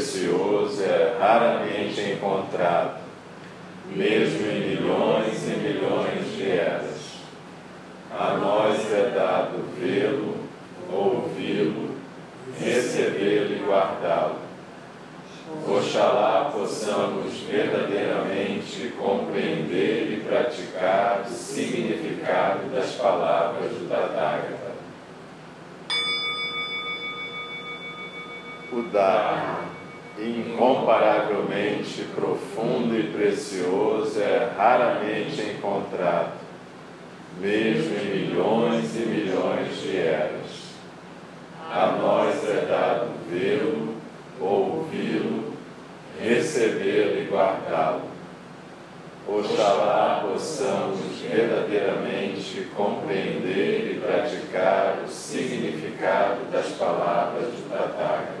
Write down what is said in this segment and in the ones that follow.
precioso, é raramente encontrado, mesmo em milhões e milhões de eras. A nós é dado vê-lo, ouvi-lo, recebê-lo e guardá-lo Oxalá possamos verdadeiramente compreender e praticar o significado das palavras do Tathagata. O Dharma, incomparavelmente profundo e precioso, é raramente encontrado, mesmo em milhões e milhões de eras. A nós é dado vê-lo, ouvi-lo, recebê-lo e guardá-lo. Oxalá possamos verdadeiramente compreender e praticar o significado das palavras do Tathagata.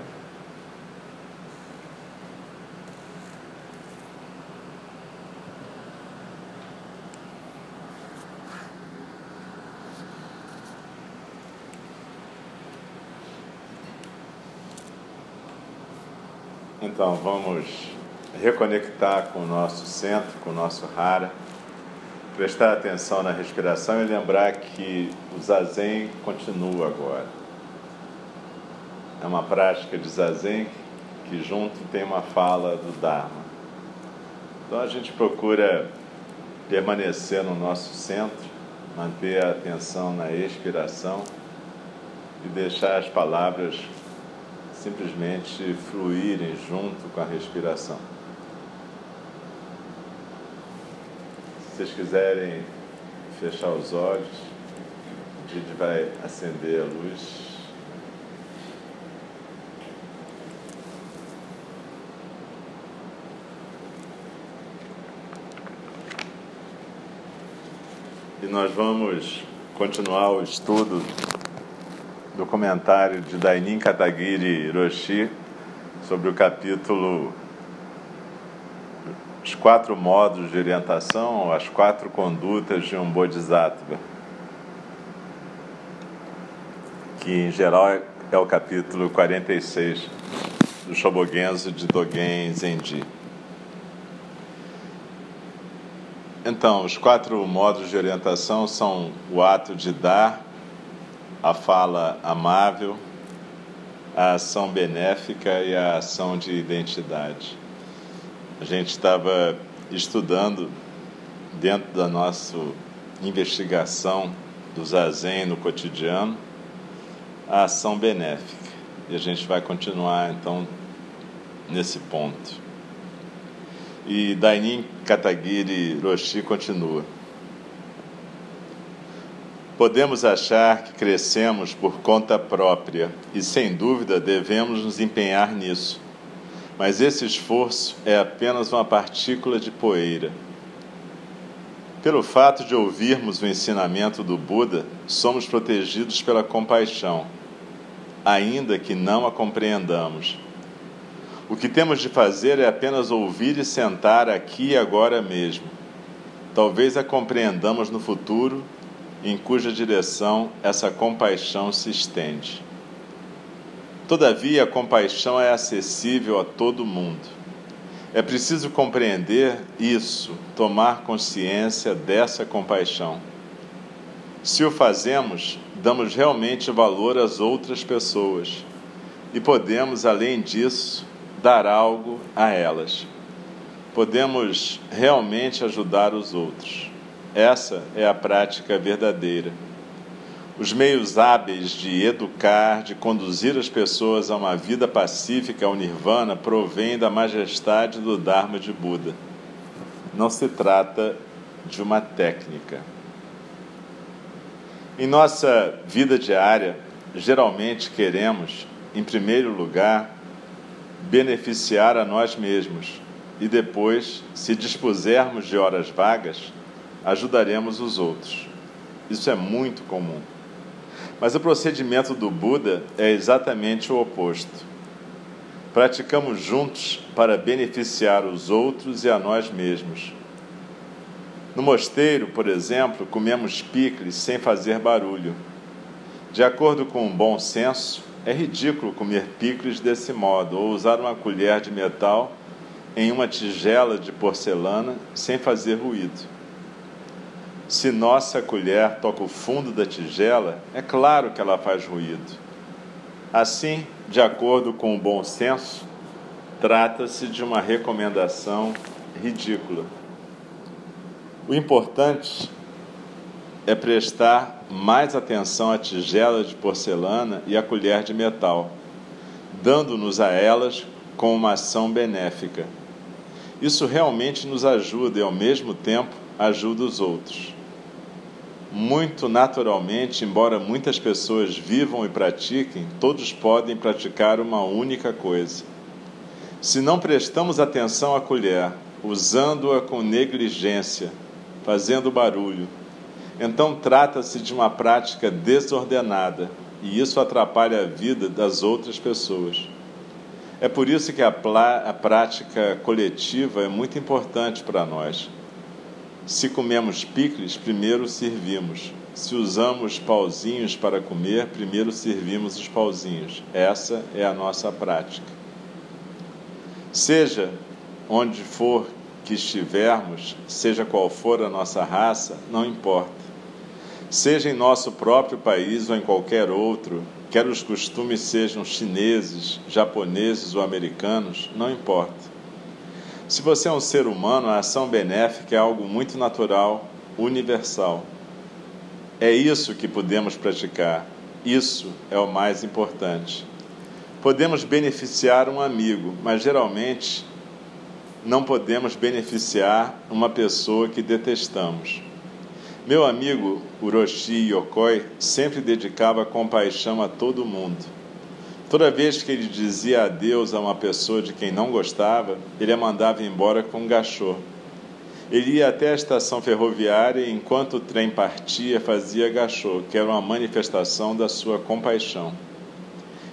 Então vamos reconectar com o nosso centro, com o nosso Hara, prestar atenção na respiração e lembrar que o Zazen continua agora. É uma prática de Zazen que junto tem uma fala do Dharma. Então a gente procura permanecer no nosso centro, manter a atenção na expiração e deixar as palavras simplesmente fluírem junto com a respiração. Se vocês quiserem fechar os olhos, a gente vai acender a luz. E nós vamos continuar o estudo do comentário de Dainin Katagiri Roshi sobre o capítulo Os Quatro Modos de Orientação, as Quatro Condutas de um Bodhisattva, que em geral é o capítulo 46 do Shobogenzo de Dogen Zenji. Então, os quatro modos de orientação são o ato de dar, a fala amável, a ação benéfica e a ação de identidade. A gente estava estudando dentro da nossa investigação do zazen no cotidiano a ação benéfica. E a gente vai continuar então nesse ponto. E Dainin Katagiri Roshi continua. Podemos achar que crescemos por conta própria e, sem dúvida, devemos nos empenhar nisso. Mas esse esforço é apenas uma partícula de poeira. Pelo fato de ouvirmos o ensinamento do Buda, somos protegidos pela compaixão, ainda que não a compreendamos. O que temos de fazer é apenas ouvir e sentar aqui e agora mesmo. Talvez a compreendamos no futuro em cuja direção essa compaixão se estende. Todavia, a compaixão é acessível a todo mundo. É preciso compreender isso, tomar consciência dessa compaixão. Se o fazemos, damos realmente valor às outras pessoas e podemos, além disso, dar algo a elas. Podemos realmente ajudar os outros. Essa é a prática verdadeira. Os meios hábeis de educar, de conduzir as pessoas a uma vida pacífica ao nirvana, provêm da majestade do Dharma de Buda. Não se trata de uma técnica. Em nossa vida diária, geralmente queremos, em primeiro lugar, beneficiar a nós mesmos e depois, se dispusermos de horas vagas, ajudaremos os outros. Isso é muito comum. Mas o procedimento do Buda é exatamente o oposto. Praticamos juntos para beneficiar os outros e a nós mesmos. No mosteiro, por exemplo, comemos picles sem fazer barulho. De acordo com o bom senso, é ridículo comer picles desse modo ou usar uma colher de metal em uma tigela de porcelana sem fazer ruído. Se nossa colher toca o fundo da tigela, é claro que ela faz ruído. Assim, de acordo com o bom senso, trata-se de uma recomendação ridícula. O importante é prestar mais atenção à tigela de porcelana e à colher de metal, dando-nos a elas com uma ação benéfica. Isso realmente nos ajuda e, ao mesmo tempo, ajuda os outros. Muito naturalmente, embora muitas pessoas vivam e pratiquem, todos podem praticar uma única coisa. Se não prestamos atenção à colher, usando-a com negligência, fazendo barulho. Então trata-se de uma prática desordenada e isso atrapalha a vida das outras pessoas. É por isso que a, a prática coletiva é muito importante para nós. Se comemos picles, primeiro servimos. Se usamos pauzinhos para comer, primeiro servimos os pauzinhos. Essa é a nossa prática. Seja onde for que estivermos, seja qual for a nossa raça, não importa. Seja em nosso próprio país ou em qualquer outro, quer os costumes sejam chineses, japoneses ou americanos, não importa. Se você é um ser humano, a ação benéfica é algo muito natural, universal. É isso que podemos praticar. Isso é o mais importante. Podemos beneficiar um amigo, mas geralmente não podemos beneficiar uma pessoa que detestamos. Meu amigo Uroshi Yokoi sempre dedicava compaixão a todo mundo. Toda vez que ele dizia adeus a uma pessoa de quem não gostava, ele a mandava embora com um gachô. Ele ia até a estação ferroviária e, enquanto o trem partia, fazia gachô, que era uma manifestação da sua compaixão.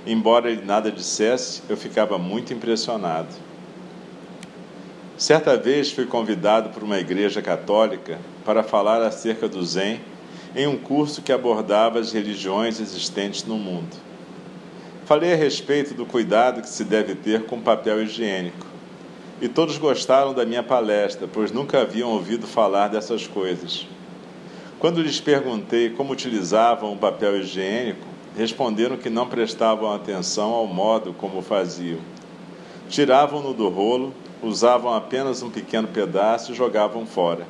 Embora ele nada dissesse, eu ficava muito impressionado. Certa vez fui convidado por uma igreja católica para falar acerca do Zen em um curso que abordava as religiões existentes no mundo. Falei a respeito do cuidado que se deve ter com papel higiênico. E todos gostaram da minha palestra, pois nunca haviam ouvido falar dessas coisas. Quando lhes perguntei como utilizavam o papel higiênico, responderam que não prestavam atenção ao modo como faziam. Tiravam-no do rolo usavam apenas um pequeno pedaço e jogavam fora.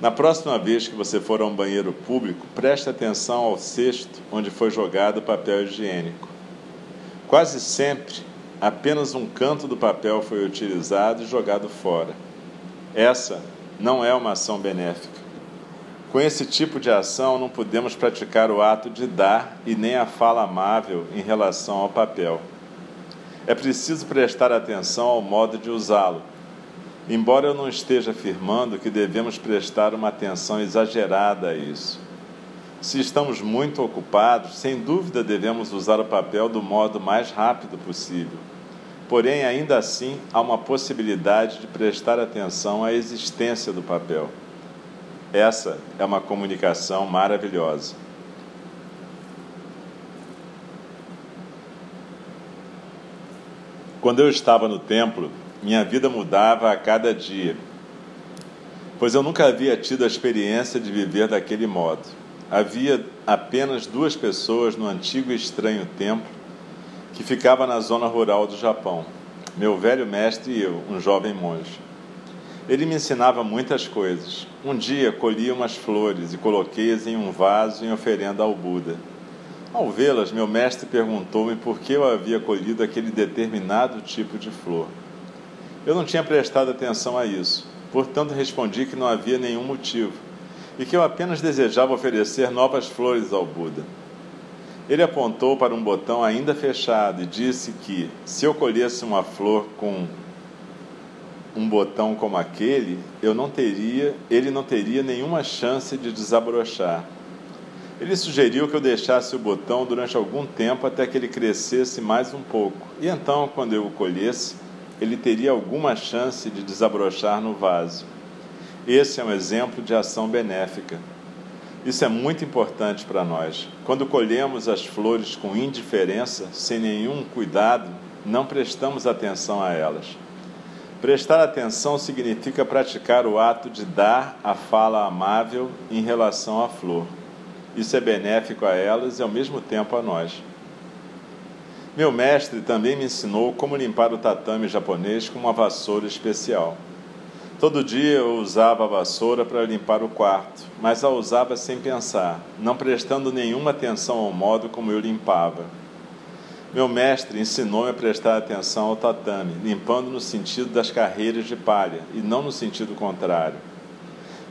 Na próxima vez que você for a um banheiro público, preste atenção ao cesto onde foi jogado o papel higiênico. Quase sempre, apenas um canto do papel foi utilizado e jogado fora. Essa não é uma ação benéfica. Com esse tipo de ação, não podemos praticar o ato de dar e nem a fala amável em relação ao papel é preciso prestar atenção ao modo de usá-lo. Embora eu não esteja afirmando que devemos prestar uma atenção exagerada a isso. Se estamos muito ocupados, sem dúvida devemos usar o papel do modo mais rápido possível. Porém, ainda assim, há uma possibilidade de prestar atenção à existência do papel. Essa é uma comunicação maravilhosa. Quando eu estava no templo, minha vida mudava a cada dia, pois eu nunca havia tido a experiência de viver daquele modo. Havia apenas duas pessoas no antigo e estranho templo que ficava na zona rural do Japão: meu velho mestre e eu, um jovem monge. Ele me ensinava muitas coisas. Um dia colhi umas flores e coloquei-as em um vaso em oferenda ao Buda. Ao vê-las, meu mestre perguntou-me por que eu havia colhido aquele determinado tipo de flor. Eu não tinha prestado atenção a isso, portanto respondi que não havia nenhum motivo. E que eu apenas desejava oferecer novas flores ao Buda. Ele apontou para um botão ainda fechado e disse que, se eu colhesse uma flor com um botão como aquele, eu não teria, ele não teria nenhuma chance de desabrochar. Ele sugeriu que eu deixasse o botão durante algum tempo até que ele crescesse mais um pouco, e então, quando eu o colhesse, ele teria alguma chance de desabrochar no vaso. Esse é um exemplo de ação benéfica. Isso é muito importante para nós. Quando colhemos as flores com indiferença, sem nenhum cuidado, não prestamos atenção a elas. Prestar atenção significa praticar o ato de dar a fala amável em relação à flor. Isso é benéfico a elas e ao mesmo tempo a nós. Meu mestre também me ensinou como limpar o tatame japonês com uma vassoura especial. Todo dia eu usava a vassoura para limpar o quarto, mas a usava sem pensar, não prestando nenhuma atenção ao modo como eu limpava. Meu mestre ensinou-me a prestar atenção ao tatame, limpando no sentido das carreiras de palha e não no sentido contrário.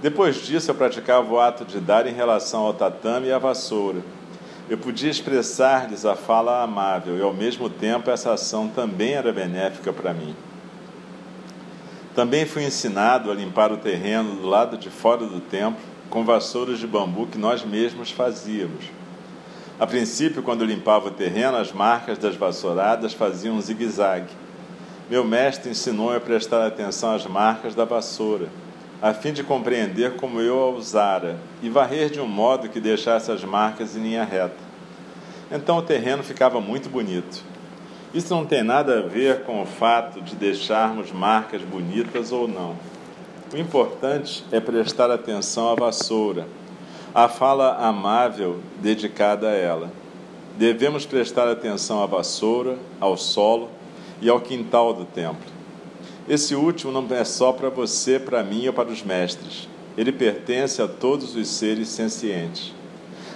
Depois disso, eu praticava o ato de dar em relação ao tatame e à vassoura. Eu podia expressar-lhes a fala amável e, ao mesmo tempo, essa ação também era benéfica para mim. Também fui ensinado a limpar o terreno do lado de fora do templo com vassouras de bambu que nós mesmos fazíamos. A princípio, quando limpava o terreno, as marcas das vassouradas faziam um zigue-zague. Meu mestre ensinou-me a prestar atenção às marcas da vassoura, a fim de compreender como eu a usara e varrer de um modo que deixasse as marcas em linha reta. Então o terreno ficava muito bonito. Isso não tem nada a ver com o fato de deixarmos marcas bonitas ou não. O importante é prestar atenção à vassoura a fala amável dedicada a ela. Devemos prestar atenção à vassoura, ao solo e ao quintal do templo. Esse último não é só para você, para mim ou para os mestres. Ele pertence a todos os seres sencientes.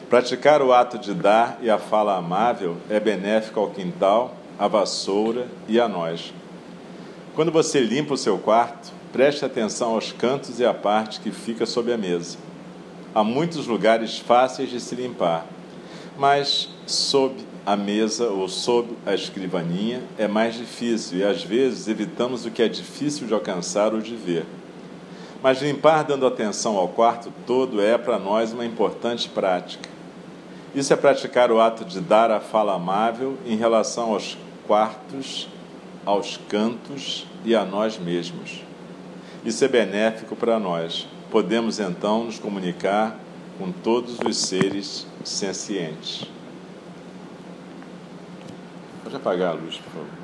Praticar o ato de dar e a fala amável é benéfico ao quintal, à vassoura e a nós. Quando você limpa o seu quarto, preste atenção aos cantos e à parte que fica sob a mesa. Há muitos lugares fáceis de se limpar, mas sob a mesa ou sob a escrivaninha é mais difícil e às vezes evitamos o que é difícil de alcançar ou de ver. Mas limpar dando atenção ao quarto todo é para nós uma importante prática. Isso é praticar o ato de dar a fala amável em relação aos quartos, aos cantos e a nós mesmos. Isso é benéfico para nós podemos então nos comunicar com todos os seres sencientes. Pode apagar a luz, por favor.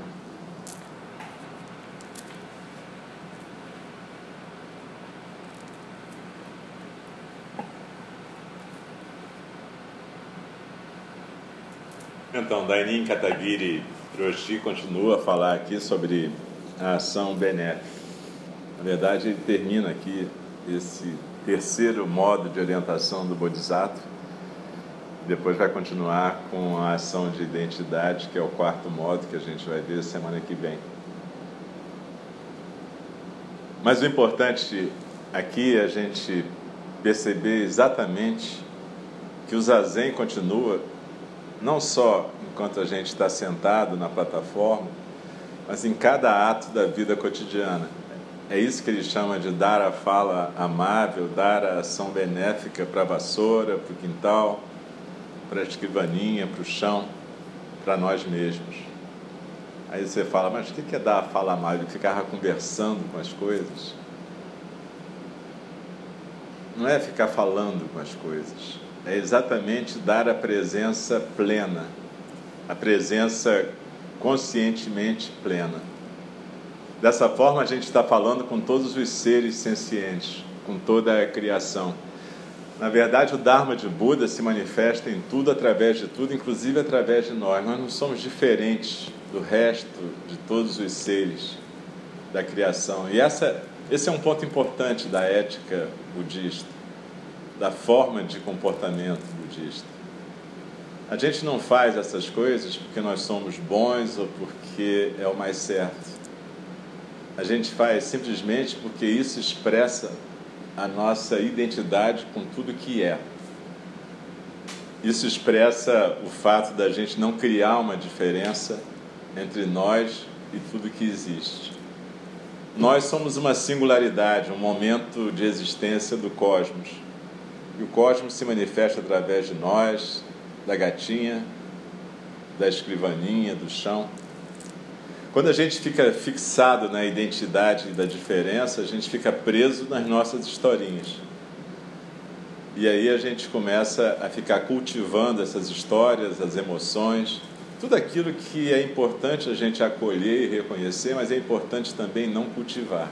Então, Dainin Katagiri Roshi continua a falar aqui sobre a ação benéfica. Na verdade, ele termina aqui esse terceiro modo de orientação do Bodhisattva. Depois vai continuar com a ação de identidade, que é o quarto modo que a gente vai ver semana que vem. Mas o importante aqui é a gente perceber exatamente que o zazen continua não só enquanto a gente está sentado na plataforma, mas em cada ato da vida cotidiana. É isso que ele chama de dar a fala amável, dar a ação benéfica para a vassoura, para o quintal, para a escrivaninha, para o chão, para nós mesmos. Aí você fala, mas o que é dar a fala amável? Ficar conversando com as coisas? Não é ficar falando com as coisas, é exatamente dar a presença plena, a presença conscientemente plena. Dessa forma, a gente está falando com todos os seres sencientes, com toda a criação. Na verdade, o Dharma de Buda se manifesta em tudo, através de tudo, inclusive através de nós. Nós não somos diferentes do resto de todos os seres da criação. E essa, esse é um ponto importante da ética budista, da forma de comportamento budista. A gente não faz essas coisas porque nós somos bons ou porque é o mais certo a gente faz simplesmente porque isso expressa a nossa identidade com tudo que é. Isso expressa o fato da gente não criar uma diferença entre nós e tudo que existe. Nós somos uma singularidade, um momento de existência do cosmos. E o cosmos se manifesta através de nós, da gatinha, da escrivaninha, do chão. Quando a gente fica fixado na identidade da diferença, a gente fica preso nas nossas historinhas. E aí a gente começa a ficar cultivando essas histórias, as emoções, tudo aquilo que é importante a gente acolher e reconhecer, mas é importante também não cultivar.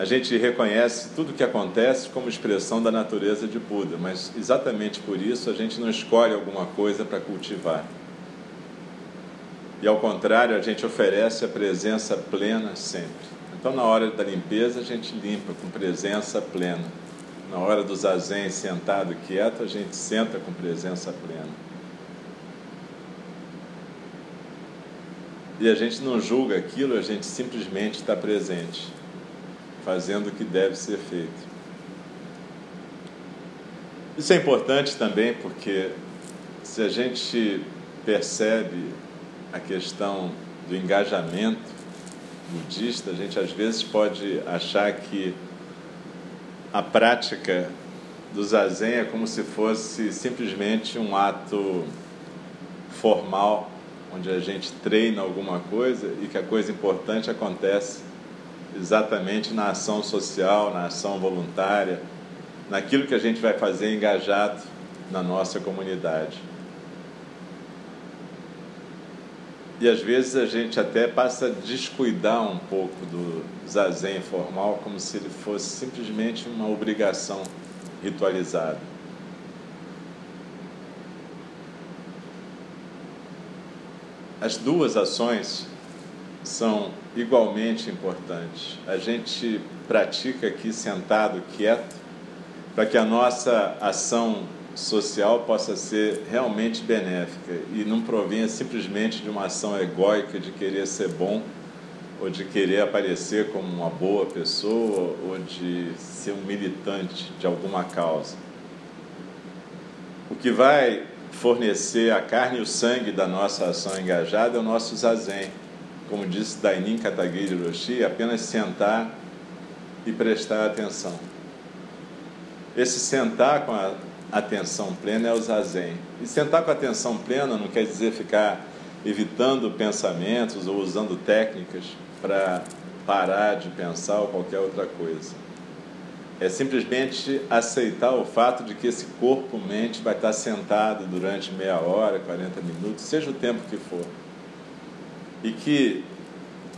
A gente reconhece tudo o que acontece como expressão da natureza de Buda, mas exatamente por isso a gente não escolhe alguma coisa para cultivar. E ao contrário, a gente oferece a presença plena sempre. Então, na hora da limpeza, a gente limpa com presença plena. Na hora do zazen sentado quieto, a gente senta com presença plena. E a gente não julga aquilo, a gente simplesmente está presente fazendo o que deve ser feito. Isso é importante também porque se a gente percebe a questão do engajamento budista, a gente às vezes pode achar que a prática do zazen é como se fosse simplesmente um ato formal, onde a gente treina alguma coisa e que a coisa importante acontece exatamente na ação social, na ação voluntária, naquilo que a gente vai fazer engajado na nossa comunidade. E às vezes a gente até passa a descuidar um pouco do zazen formal, como se ele fosse simplesmente uma obrigação ritualizada. As duas ações são igualmente importantes. A gente pratica aqui sentado, quieto, para que a nossa ação social possa ser realmente benéfica e não provenha simplesmente de uma ação egóica de querer ser bom ou de querer aparecer como uma boa pessoa ou de ser um militante de alguma causa. O que vai fornecer a carne e o sangue da nossa ação engajada é o nosso zazen como disse Dainin Katagiri Roshi, apenas sentar e prestar atenção. Esse sentar com a atenção plena é o zazen. E sentar com a atenção plena não quer dizer ficar evitando pensamentos ou usando técnicas para parar de pensar ou qualquer outra coisa. É simplesmente aceitar o fato de que esse corpo-mente vai estar sentado durante meia hora, 40 minutos, seja o tempo que for e que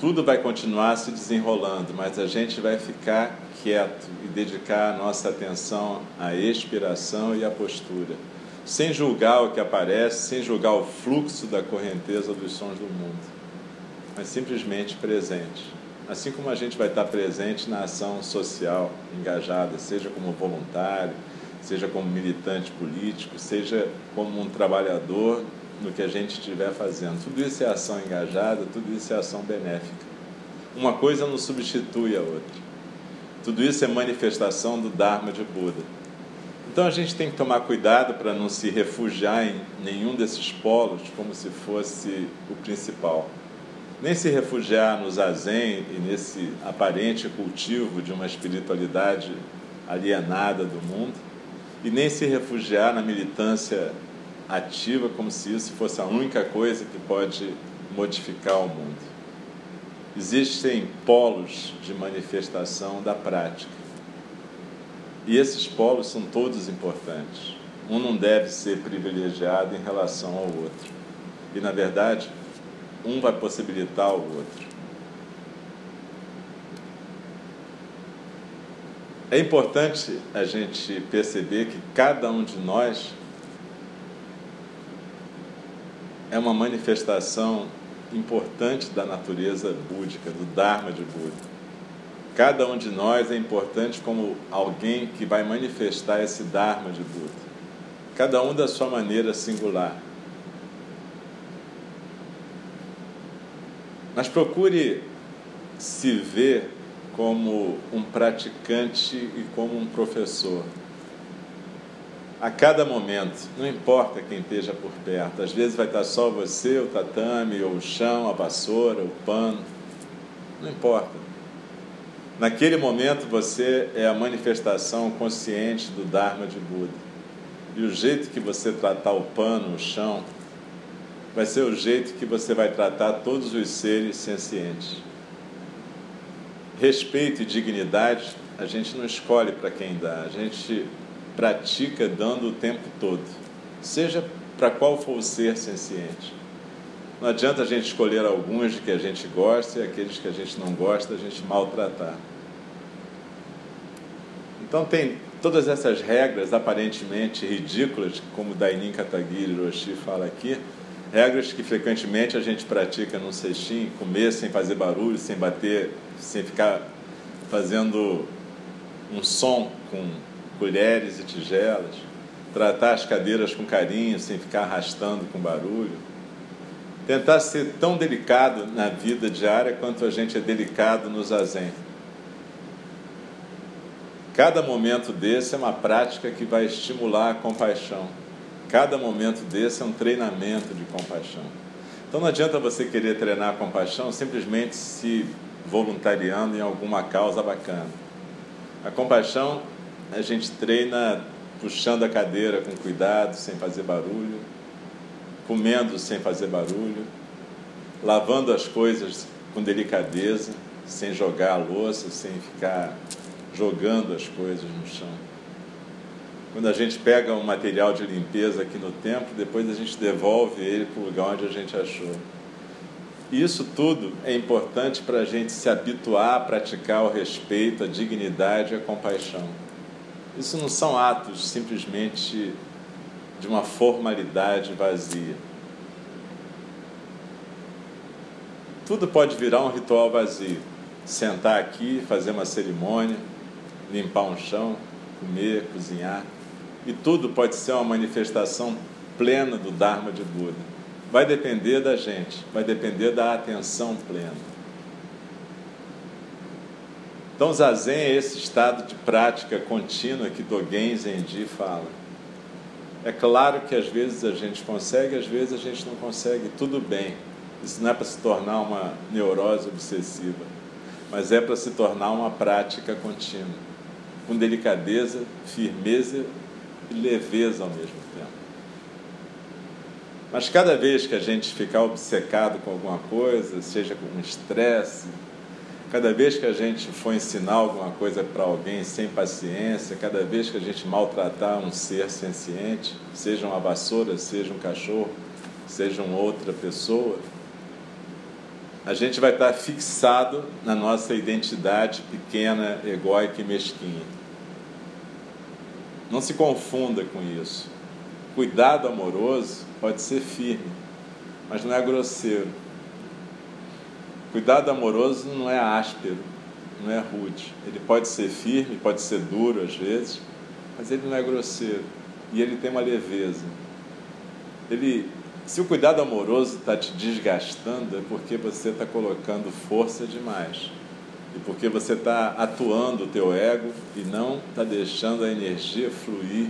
tudo vai continuar se desenrolando, mas a gente vai ficar quieto e dedicar a nossa atenção à expiração e à postura, sem julgar o que aparece, sem julgar o fluxo da correnteza dos sons do mundo, mas simplesmente presente. Assim como a gente vai estar presente na ação social engajada, seja como voluntário, seja como militante político, seja como um trabalhador no que a gente estiver fazendo. Tudo isso é ação engajada, tudo isso é ação benéfica. Uma coisa não substitui a outra. Tudo isso é manifestação do Dharma de Buda. Então a gente tem que tomar cuidado para não se refugiar em nenhum desses polos como se fosse o principal. Nem se refugiar no zazen e nesse aparente cultivo de uma espiritualidade alienada do mundo, e nem se refugiar na militância ativa como se isso fosse a única coisa que pode modificar o mundo. Existem polos de manifestação da prática. E esses polos são todos importantes. Um não deve ser privilegiado em relação ao outro. E, na verdade, um vai possibilitar o outro. É importante a gente perceber que cada um de nós é uma manifestação importante da natureza búdica, do Dharma de Buda. Cada um de nós é importante como alguém que vai manifestar esse Dharma de Buda. Cada um da sua maneira singular. Mas procure se ver como um praticante e como um professor. A cada momento, não importa quem esteja por perto, às vezes vai estar só você, o tatame, ou o chão, a vassoura, o pano, não importa. Naquele momento você é a manifestação consciente do Dharma de Buda. E o jeito que você tratar o pano, o chão, vai ser o jeito que você vai tratar todos os seres sencientes. Respeito e dignidade a gente não escolhe para quem dá, a gente pratica dando o tempo todo, seja para qual for o ser senciente. Não adianta a gente escolher alguns que a gente gosta e aqueles que a gente não gosta a gente maltratar. Então tem todas essas regras aparentemente ridículas, como Dainin Katagiri Roshi fala aqui, regras que frequentemente a gente pratica no cestinho, comer sem fazer barulho, sem bater, sem ficar fazendo um som com colheres e tigelas, tratar as cadeiras com carinho, sem ficar arrastando com barulho. Tentar ser tão delicado na vida diária quanto a gente é delicado no zazen. Cada momento desse é uma prática que vai estimular a compaixão. Cada momento desse é um treinamento de compaixão. Então não adianta você querer treinar a compaixão simplesmente se voluntariando em alguma causa bacana. A compaixão a gente treina puxando a cadeira com cuidado, sem fazer barulho, comendo sem fazer barulho, lavando as coisas com delicadeza, sem jogar a louça, sem ficar jogando as coisas no chão. Quando a gente pega um material de limpeza aqui no templo, depois a gente devolve ele para o lugar onde a gente achou. Isso tudo é importante para a gente se habituar a praticar o respeito, a dignidade e a compaixão. Isso não são atos simplesmente de uma formalidade vazia. Tudo pode virar um ritual vazio. Sentar aqui, fazer uma cerimônia, limpar um chão, comer, cozinhar. E tudo pode ser uma manifestação plena do Dharma de Buda. Vai depender da gente, vai depender da atenção plena. Então, Zazen é esse estado de prática contínua que Dogen Zenji fala. É claro que às vezes a gente consegue, às vezes a gente não consegue, tudo bem. Isso não é para se tornar uma neurose obsessiva, mas é para se tornar uma prática contínua, com delicadeza, firmeza e leveza ao mesmo tempo. Mas cada vez que a gente ficar obcecado com alguma coisa, seja com estresse, cada vez que a gente for ensinar alguma coisa para alguém sem paciência, cada vez que a gente maltratar um ser senciente, seja uma vassoura, seja um cachorro, seja uma outra pessoa, a gente vai estar fixado na nossa identidade pequena, egóica e mesquinha. Não se confunda com isso. Cuidado amoroso pode ser firme, mas não é grosseiro. Cuidado amoroso não é áspero, não é rude. Ele pode ser firme, pode ser duro às vezes, mas ele não é grosseiro e ele tem uma leveza. Ele, se o cuidado amoroso está te desgastando, é porque você está colocando força demais e porque você está atuando o teu ego e não está deixando a energia fluir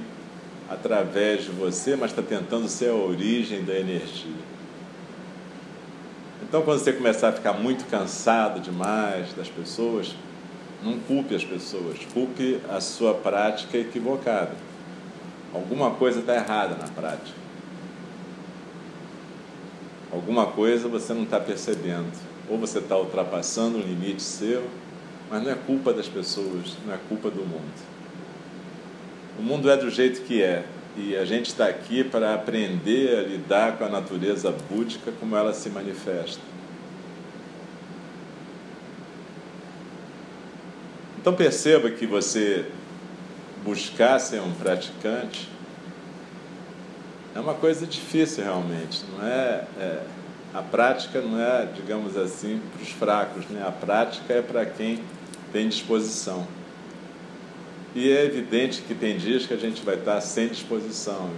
através de você, mas está tentando ser a origem da energia. Então, quando você começar a ficar muito cansado demais das pessoas, não culpe as pessoas, culpe a sua prática equivocada. Alguma coisa está errada na prática. Alguma coisa você não está percebendo ou você está ultrapassando um limite seu, mas não é culpa das pessoas, não é culpa do mundo. O mundo é do jeito que é, e a gente está aqui para aprender a lidar com a natureza búdica como ela se manifesta. Então perceba que você buscar ser um praticante é uma coisa difícil realmente, não é, é a prática não é, digamos assim, para os fracos, né? a prática é para quem tem disposição. E é evidente que tem dias que a gente vai estar sem disposição,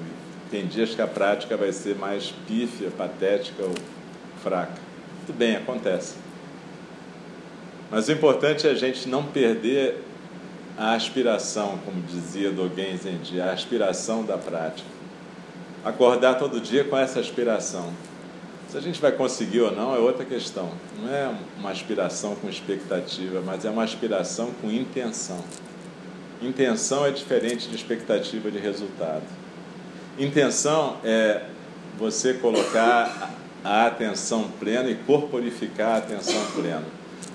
tem dias que a prática vai ser mais pífia, patética ou fraca. Tudo bem, acontece. Mas o importante é a gente não perder a aspiração, como dizia Dogen Zenji, a aspiração da prática. Acordar todo dia com essa aspiração. Se a gente vai conseguir ou não é outra questão. Não é uma aspiração com expectativa, mas é uma aspiração com intenção. Intenção é diferente de expectativa de resultado. Intenção é você colocar a atenção plena e corporificar a atenção plena.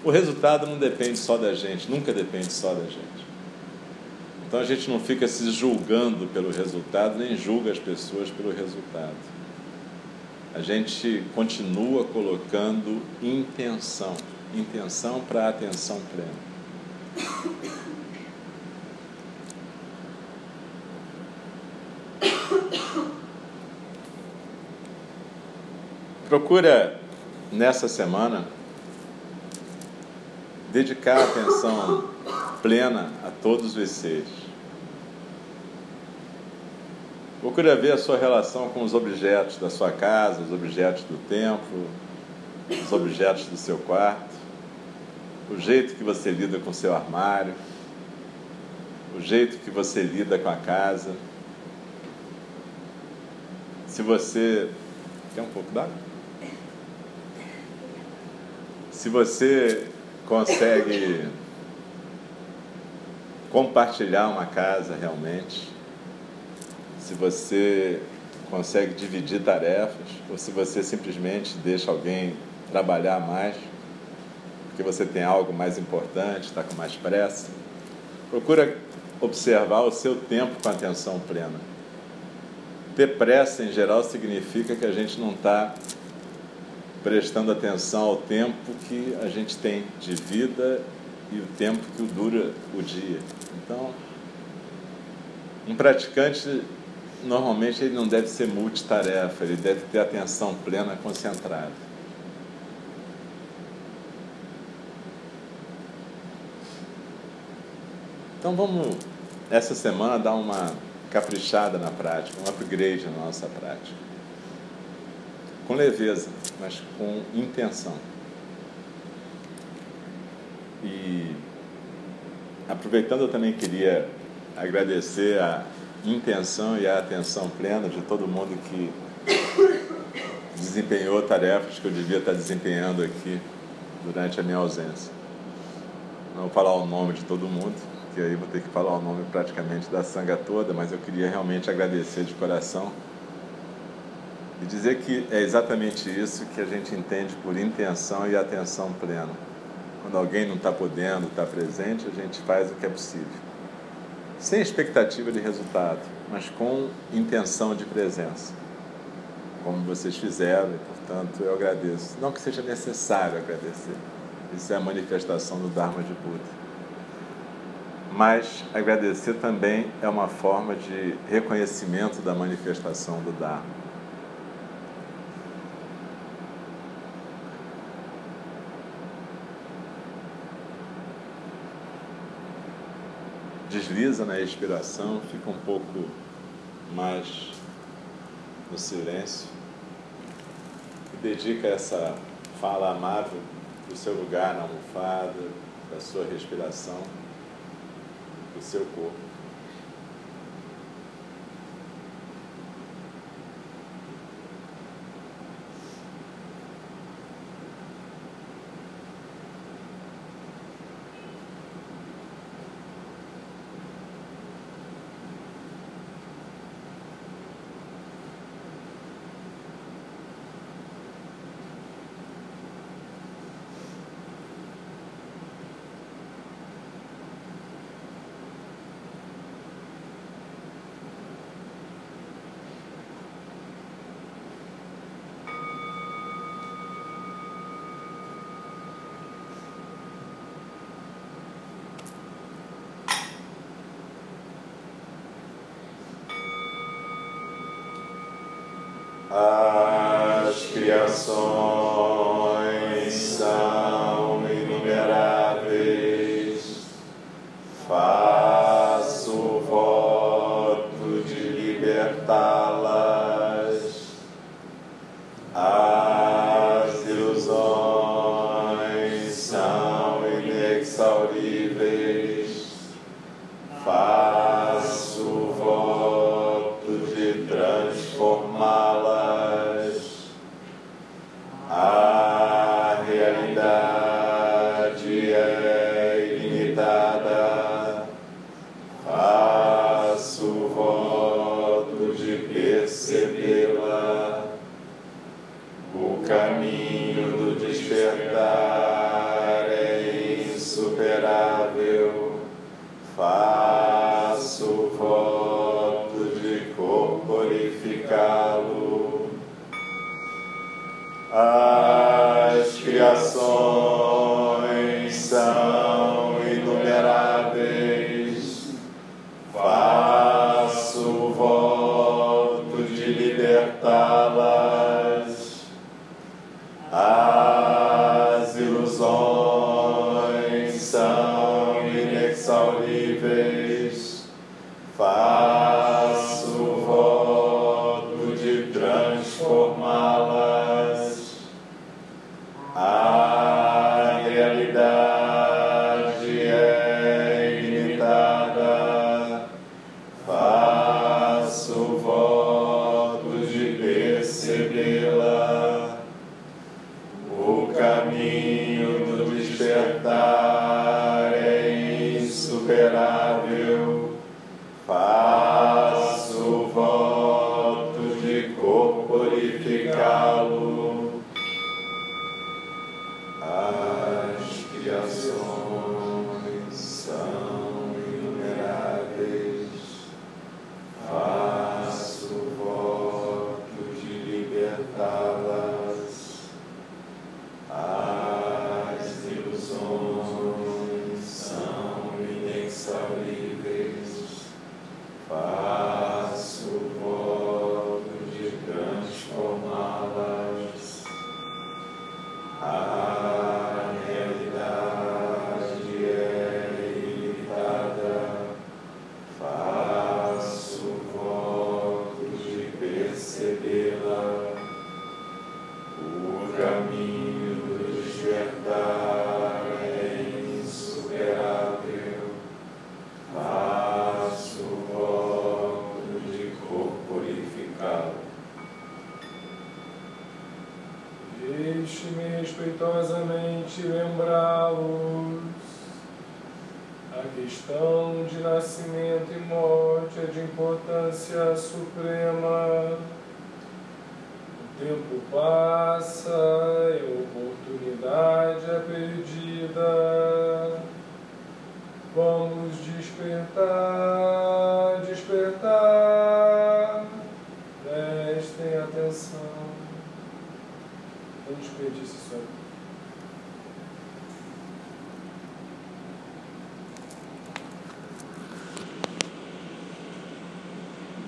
O resultado não depende só da gente, nunca depende só da gente. Então a gente não fica se julgando pelo resultado, nem julga as pessoas pelo resultado. A gente continua colocando intenção, intenção para atenção plena. Procura nessa semana dedicar atenção plena a todos os seres. Procura ver a sua relação com os objetos da sua casa, os objetos do templo, os objetos do seu quarto, o jeito que você lida com o seu armário, o jeito que você lida com a casa. Se você. Quer um pouco d'água? Se você consegue compartilhar uma casa realmente, se você consegue dividir tarefas, ou se você simplesmente deixa alguém trabalhar mais, porque você tem algo mais importante, está com mais pressa. Procura observar o seu tempo com atenção plena. Ter pressa, em geral, significa que a gente não está prestando atenção ao tempo que a gente tem de vida e o tempo que dura o dia. Então, um praticante normalmente ele não deve ser multitarefa, ele deve ter atenção plena concentrada. Então vamos essa semana dar uma caprichada na prática, um upgrade na nossa prática com leveza, mas com intenção. E aproveitando, eu também queria agradecer a intenção e a atenção plena de todo mundo que desempenhou tarefas que eu devia estar desempenhando aqui durante a minha ausência. Não vou falar o nome de todo mundo, que aí vou ter que falar o nome praticamente da sanga toda, mas eu queria realmente agradecer de coração e dizer que é exatamente isso que a gente entende por intenção e atenção plena. Quando alguém não está podendo estar tá presente, a gente faz o que é possível. Sem expectativa de resultado, mas com intenção de presença. Como vocês fizeram, e portanto eu agradeço. Não que seja necessário agradecer, isso é a manifestação do Dharma de Buda. Mas agradecer também é uma forma de reconhecimento da manifestação do Dharma. Desliza na expiração, fica um pouco mais no silêncio e dedica essa fala amável do seu lugar na almofada, da sua respiração, do seu corpo. As